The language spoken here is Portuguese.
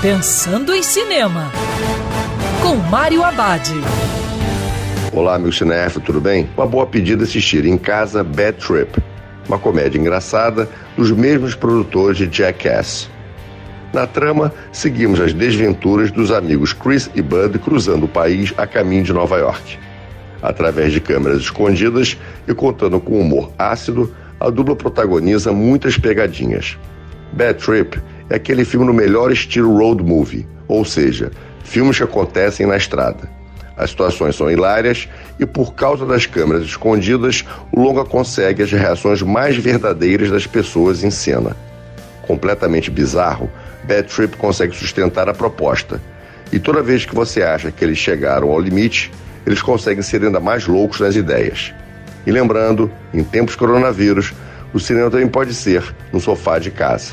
Pensando em Cinema, com Mário Abad. Olá, meu cinéfilo, tudo bem? Uma boa pedida assistir em casa Bad Trip, uma comédia engraçada dos mesmos produtores de Jackass. Na trama, seguimos as desventuras dos amigos Chris e Bud cruzando o país a caminho de Nova York. Através de câmeras escondidas e contando com humor ácido, a dupla protagoniza muitas pegadinhas. Bad Trip é aquele filme no melhor estilo road movie, ou seja, filmes que acontecem na estrada. As situações são hilárias e, por causa das câmeras escondidas, o longa consegue as reações mais verdadeiras das pessoas em cena. Completamente bizarro, Bad Trip consegue sustentar a proposta. E toda vez que você acha que eles chegaram ao limite, eles conseguem ser ainda mais loucos nas ideias. E lembrando, em tempos coronavírus, o cinema também pode ser no sofá de casa.